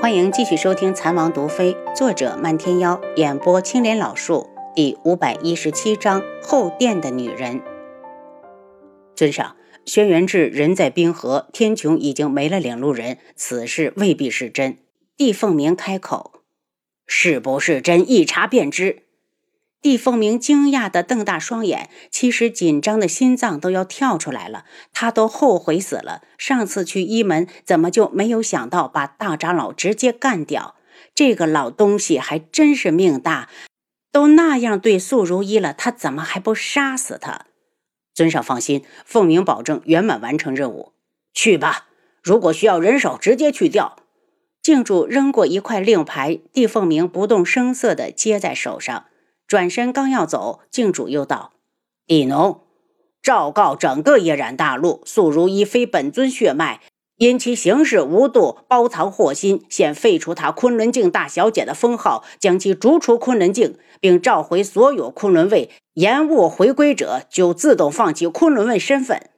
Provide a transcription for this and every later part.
欢迎继续收听《残王毒妃》，作者漫天妖，演播青莲老树，第五百一十七章后殿的女人。尊上，轩辕志人在冰河，天穹已经没了领路人，此事未必是真。帝凤鸣开口：“是不是真？一查便知。”帝凤鸣惊讶的瞪大双眼，其实紧张的心脏都要跳出来了。他都后悔死了，上次去一门怎么就没有想到把大长老直接干掉？这个老东西还真是命大，都那样对素如一了，他怎么还不杀死他？尊上放心，凤鸣保证圆满完成任务。去吧，如果需要人手，直接去调。静主扔过一块令牌，帝凤鸣不动声色地接在手上。转身刚要走，镜主又道：“帝农，昭告整个夜染大陆，素如一非本尊血脉，因其行事无度，包藏祸心，现废除他昆仑镜大小姐的封号，将其逐出昆仑镜，并召回所有昆仑卫，延误回归者就自动放弃昆仑卫身份。”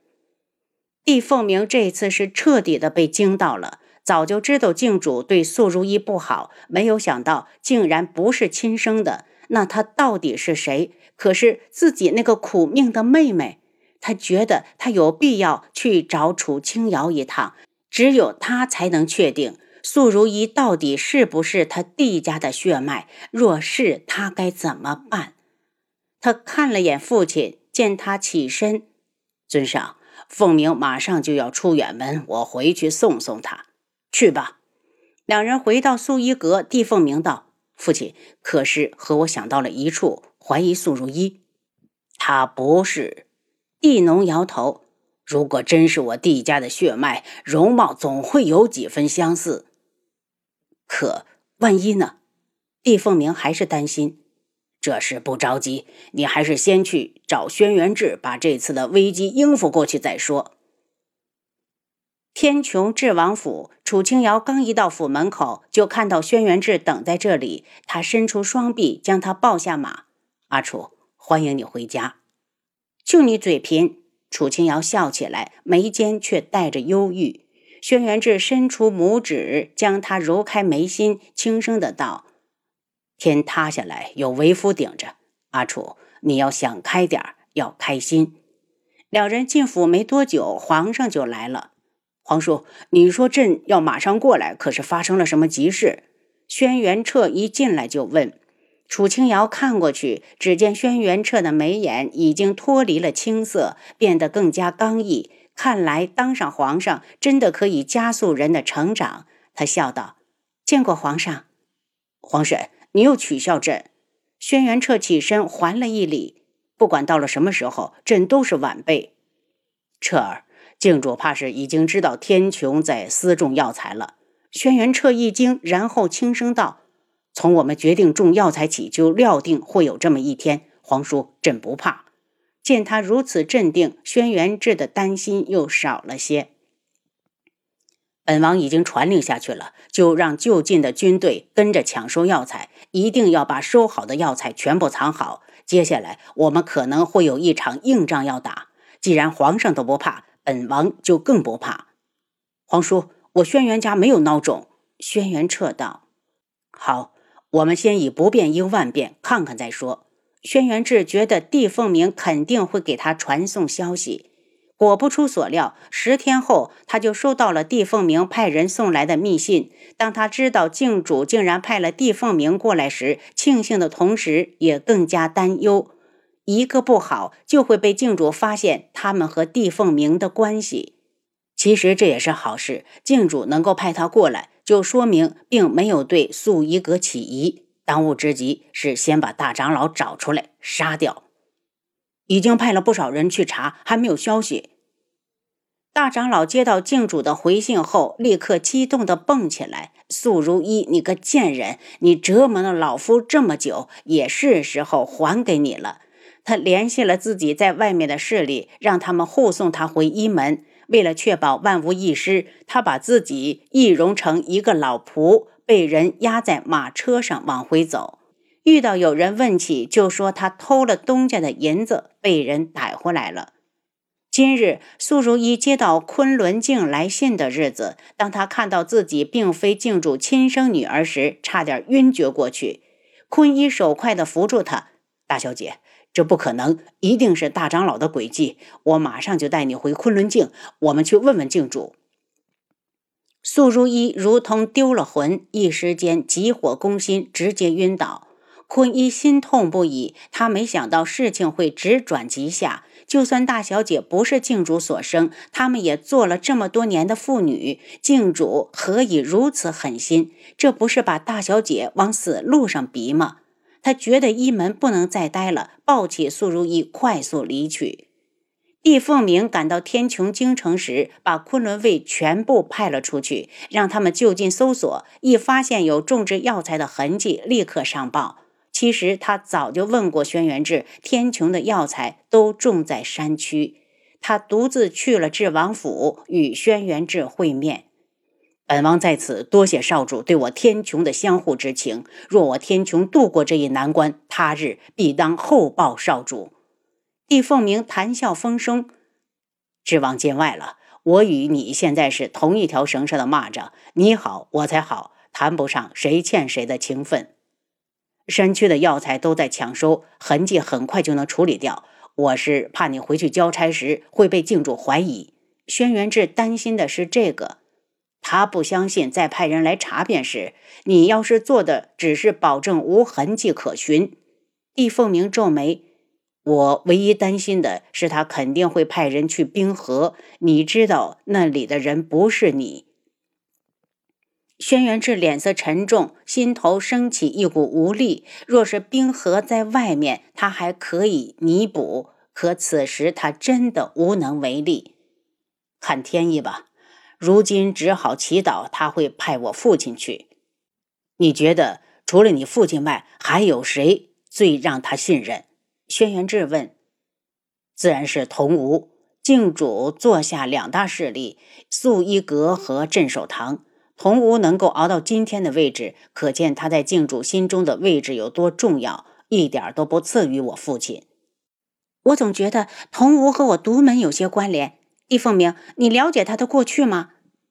帝凤鸣这次是彻底的被惊到了，早就知道镜主对素如一不好，没有想到竟然不是亲生的。那他到底是谁？可是自己那个苦命的妹妹，他觉得他有必要去找楚清瑶一趟，只有他才能确定素如意到底是不是他弟家的血脉。若是，他该怎么办？他看了眼父亲，见他起身，尊上，凤鸣马上就要出远门，我回去送送他。去吧。两人回到素衣阁，帝凤鸣道。父亲可是和我想到了一处，怀疑素如一，他不是。地农摇头。如果真是我弟家的血脉，容貌总会有几分相似。可万一呢？帝凤鸣还是担心。这事不着急，你还是先去找轩辕志，把这次的危机应付过去再说。天穹智王府，楚清瑶刚一到府门口，就看到轩辕志等在这里。他伸出双臂，将他抱下马。阿楚，欢迎你回家。就你嘴贫！楚清瑶笑起来，眉间却带着忧郁。轩辕志伸出拇指，将他揉开眉心，轻声的道：“天塌下来有为夫顶着，阿楚，你要想开点要开心。”两人进府没多久，皇上就来了。皇叔，你说朕要马上过来，可是发生了什么急事？轩辕彻一进来就问。楚清瑶看过去，只见轩辕彻的眉眼已经脱离了青涩，变得更加刚毅。看来当上皇上真的可以加速人的成长。他笑道：“见过皇上。”皇婶，你又取笑朕？轩辕彻起身还了一礼。不管到了什么时候，朕都是晚辈。彻儿。靖主怕是已经知道天穹在私种药材了。轩辕彻一惊，然后轻声道：“从我们决定种药材起，就料定会有这么一天。皇叔，朕不怕。”见他如此镇定，轩辕志的担心又少了些。本王已经传令下去了，就让就近的军队跟着抢收药材，一定要把收好的药材全部藏好。接下来我们可能会有一场硬仗要打。既然皇上都不怕，本王就更不怕，皇叔，我轩辕家没有孬种。轩辕彻道：“好，我们先以不变应万变，看看再说。”轩辕志觉得帝凤鸣肯定会给他传送消息，果不出所料，十天后他就收到了帝凤鸣派人送来的密信。当他知道靖主竟然派了帝凤鸣过来时，庆幸的同时也更加担忧。一个不好，就会被靖主发现他们和帝凤鸣的关系。其实这也是好事，靖主能够派他过来，就说明并没有对素衣阁起疑。当务之急是先把大长老找出来杀掉。已经派了不少人去查，还没有消息。大长老接到靖主的回信后，立刻激动地蹦起来：“素如一，你个贱人！你折磨了老夫这么久，也是时候还给你了。”他联系了自己在外面的势力，让他们护送他回一门。为了确保万无一失，他把自己易容成一个老仆，被人压在马车上往回走。遇到有人问起，就说他偷了东家的银子，被人逮回来了。今日苏如意接到昆仑镜来信的日子，当她看到自己并非镜主亲生女儿时，差点晕厥过去。坤一手快地扶住她：“大小姐，这不可能，一定是大长老的诡计。我马上就带你回昆仑镜，我们去问问镜主。”素如意如同丢了魂，一时间急火攻心，直接晕倒。坤一心痛不已，他没想到事情会直转急下。就算大小姐不是镜主所生，他们也做了这么多年的父女，镜主何以如此狠心？这不是把大小姐往死路上逼吗？他觉得一门不能再待了，抱起苏如意，快速离去。帝凤鸣赶到天穹京城时，把昆仑卫全部派了出去，让他们就近搜索，一发现有种植药材的痕迹，立刻上报。其实他早就问过轩辕志，天穹的药材都种在山区。他独自去了智王府，与轩辕志会面。本王在此多谢少主对我天穹的相互之情。若我天穹渡过这一难关，他日必当厚报少主。帝凤鸣谈笑风生，智王见外了。我与你现在是同一条绳上的蚂蚱，你好我才好，谈不上谁欠谁的情分。山区的药材都在抢收，痕迹很快就能处理掉。我是怕你回去交差时会被镜主怀疑。轩辕志担心的是这个，他不相信在派人来查遍时，你要是做的只是保证无痕迹可寻。帝凤鸣皱眉，我唯一担心的是他肯定会派人去冰河，你知道那里的人不是你。轩辕志脸色沉重，心头升起一股无力。若是冰河在外面，他还可以弥补；可此时他真的无能为力。看天意吧，如今只好祈祷他会派我父亲去。你觉得除了你父亲外，还有谁最让他信任？轩辕志问。自然是童无。镜主坐下两大势力：素衣阁和镇守堂。童无能够熬到今天的位置，可见他在镜主心中的位置有多重要，一点都不次于我父亲。我总觉得童无和我独门有些关联。帝凤鸣，你了解他的过去吗？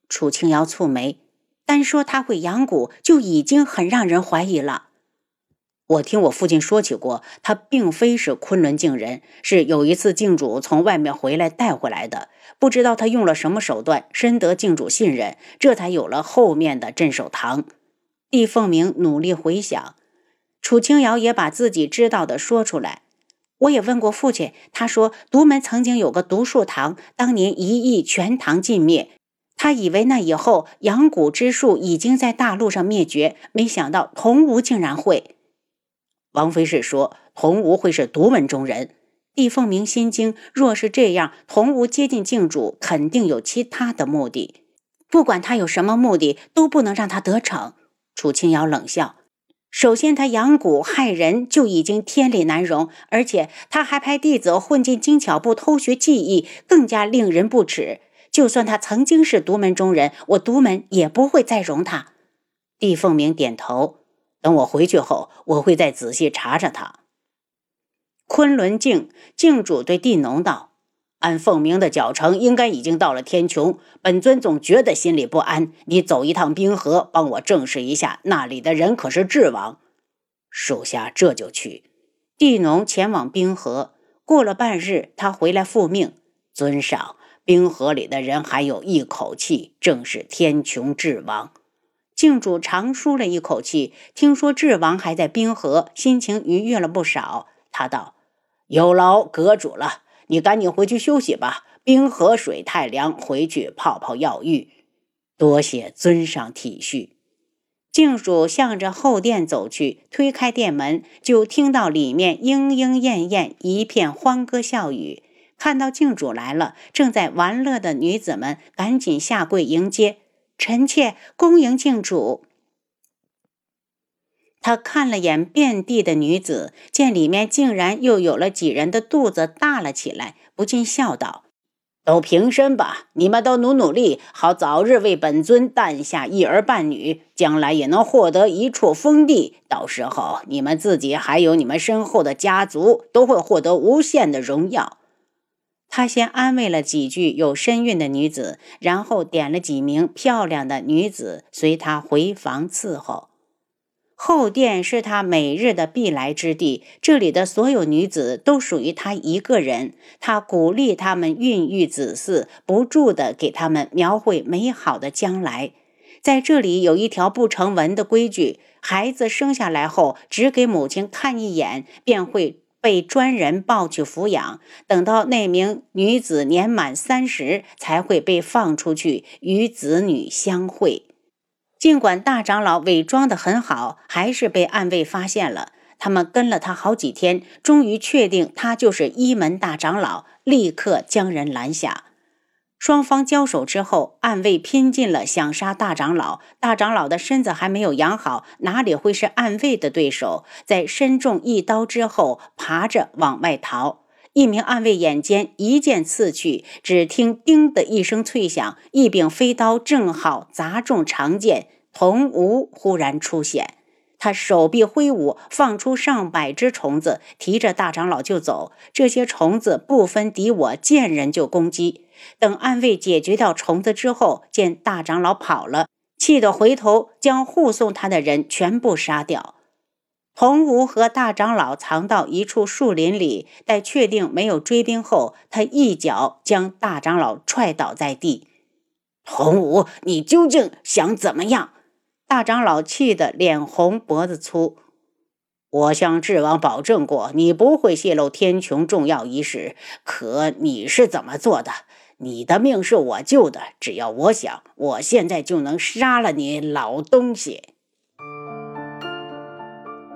楚清瑶蹙眉，单说他会养蛊就已经很让人怀疑了。我听我父亲说起过，他并非是昆仑镜人，是有一次镜主从外面回来带回来的。不知道他用了什么手段，深得镜主信任，这才有了后面的镇守堂。帝凤鸣努力回想，楚清瑶也把自己知道的说出来。我也问过父亲，他说独门曾经有个独树堂，当年一役全堂尽灭。他以为那以后养蛊之术已经在大陆上灭绝，没想到童无竟然会。王妃是说，童无会是独门中人。帝凤鸣心惊，若是这样，童无接近镜主，肯定有其他的目的。不管他有什么目的，都不能让他得逞。楚清瑶冷笑：首先，他养蛊害人就已经天理难容，而且他还派弟子混进精巧部偷学技艺，更加令人不齿。就算他曾经是独门中人，我独门也不会再容他。帝凤鸣点头。等我回去后，我会再仔细查查他。昆仑镜镜主对地农道：“按凤鸣的脚程，应该已经到了天穹。本尊总觉得心里不安。你走一趟冰河，帮我证实一下，那里的人可是智王？属下这就去。”地农前往冰河，过了半日，他回来复命：“尊上，冰河里的人还有一口气，正是天穹智王。”镜主长舒了一口气，听说智王还在冰河，心情愉悦了不少。他道：“有劳阁主了，你赶紧回去休息吧。冰河水太凉，回去泡泡药浴。多谢尊上体恤。”静主向着后殿走去，推开殿门，就听到里面莺莺燕燕，一片欢歌笑语。看到静主来了，正在玩乐的女子们赶紧下跪迎接。臣妾恭迎静主。他看了眼遍地的女子，见里面竟然又有了几人的肚子大了起来，不禁笑道：“都平身吧，你们都努努力，好早日为本尊诞下一儿半女，将来也能获得一处封地。到时候，你们自己还有你们身后的家族，都会获得无限的荣耀。”他先安慰了几句有身孕的女子，然后点了几名漂亮的女子随他回房伺候。后殿是他每日的必来之地，这里的所有女子都属于他一个人。他鼓励他们孕育子嗣，不住地给他们描绘美好的将来。在这里有一条不成文的规矩：孩子生下来后，只给母亲看一眼，便会。被专人抱去抚养，等到那名女子年满三十，才会被放出去与子女相会。尽管大长老伪装的很好，还是被暗卫发现了。他们跟了他好几天，终于确定他就是一门大长老，立刻将人拦下。双方交手之后，暗卫拼尽了想杀大长老。大长老的身子还没有养好，哪里会是暗卫的对手？在身中一刀之后，爬着往外逃。一名暗卫眼尖，一剑刺去，只听“叮”的一声脆响，一柄飞刀正好砸中长剑。童无忽然出现。他手臂挥舞，放出上百只虫子，提着大长老就走。这些虫子不分敌我，见人就攻击。等暗卫解决掉虫子之后，见大长老跑了，气得回头将护送他的人全部杀掉。洪武和大长老藏到一处树林里，待确定没有追兵后，他一脚将大长老踹倒在地。洪武，你究竟想怎么样？大长老气得脸红脖子粗，我向智王保证过，你不会泄露天穹重要仪式。可你是怎么做的？你的命是我救的，只要我想，我现在就能杀了你，老东西。